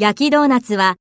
焼きドーナツは